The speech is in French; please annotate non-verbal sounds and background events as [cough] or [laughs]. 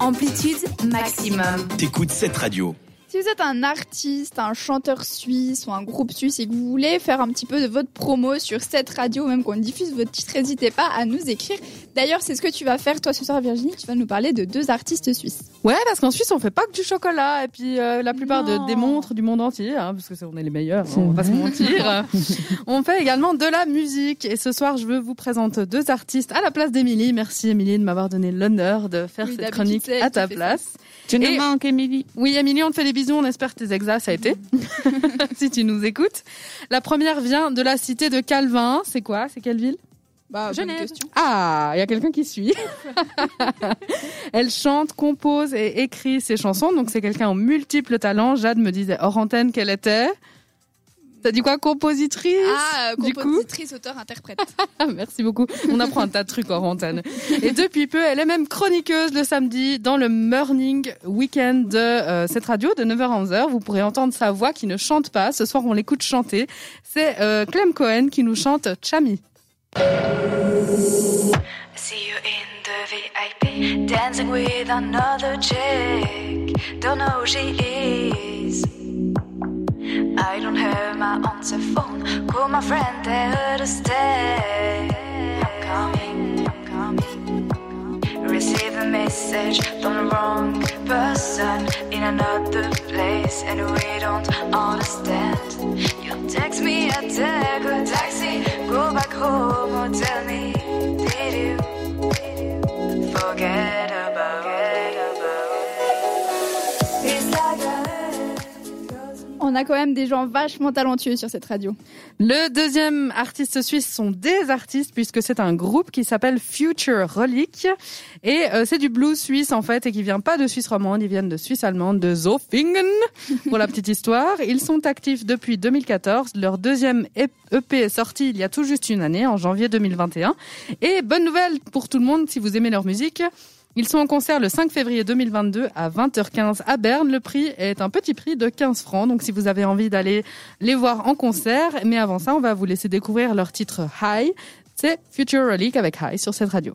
Amplitude maximum. T'écoutes cette radio. Si vous êtes un artiste, un chanteur suisse ou un groupe suisse et que vous voulez faire un petit peu de votre promo sur cette radio, ou même qu'on diffuse votre titre, n'hésitez pas à nous écrire. D'ailleurs, c'est ce que tu vas faire toi ce soir, Virginie. Tu vas nous parler de deux artistes suisses. Ouais, parce qu'en Suisse, on fait pas que du chocolat. Et puis, euh, la plupart de, des montres du monde entier, hein, parce que c'est- on est les meilleurs, hein, on va pas se mentir. [laughs] on fait également de la musique. Et ce soir, je veux vous présenter deux artistes à la place d'Émilie. Merci, Émilie, de m'avoir donné l'honneur de faire Oui, cette chronique à ta ça. Tu nous Et- manques, Émilie. Oui, Émilie, on te fait des bisous. On espère que tes exas, ça a été. [laughs] [laughs] si tu nous écoutes. La première vient de la cité de Calvin. C'est quoi? C'est quelle ville? Bah, Genève. Ah, il y a quelqu'un qui suit. [laughs] Elle chante, compose et écrit ses chansons, donc c'est quelqu'un aux multiples talents. Jade me disait hors antenne qu'elle était. T'as dit quoi Compositrice Ah, euh, compositrice, auteur, interprète. [laughs] Merci beaucoup. On apprend un tas de trucs hors antenne. Et depuis peu, elle est même chroniqueuse le samedi dans le morning weekend de euh, cette radio de 9h à 11h. Vous pourrez entendre sa voix qui ne chante pas. Ce soir, on l'écoute chanter. C'est euh, Clem Cohen qui nous chante Chami. See you in the VIP, dancing with another chick. Don't know who she is. My answer phone. Call my friend, tell her to stay. I'm coming, I'm coming. Receive a message from the wrong person in another place, and we don't understand. You text me, I take a taxi, go back home or tell On a quand même des gens vachement talentueux sur cette radio. Le deuxième artiste suisse sont des artistes puisque c'est un groupe qui s'appelle Future Relic et euh, c'est du blues suisse en fait et qui vient pas de Suisse romande, ils viennent de Suisse allemande, de Zofingen [laughs] pour la petite histoire. Ils sont actifs depuis 2014. Leur deuxième EP est sorti il y a tout juste une année, en janvier 2021. Et bonne nouvelle pour tout le monde si vous aimez leur musique. Ils sont en concert le 5 février 2022 à 20h15 à Berne. Le prix est un petit prix de 15 francs. Donc si vous avez envie d'aller les voir en concert, mais avant ça, on va vous laisser découvrir leur titre High. C'est Future Relic avec High sur cette radio.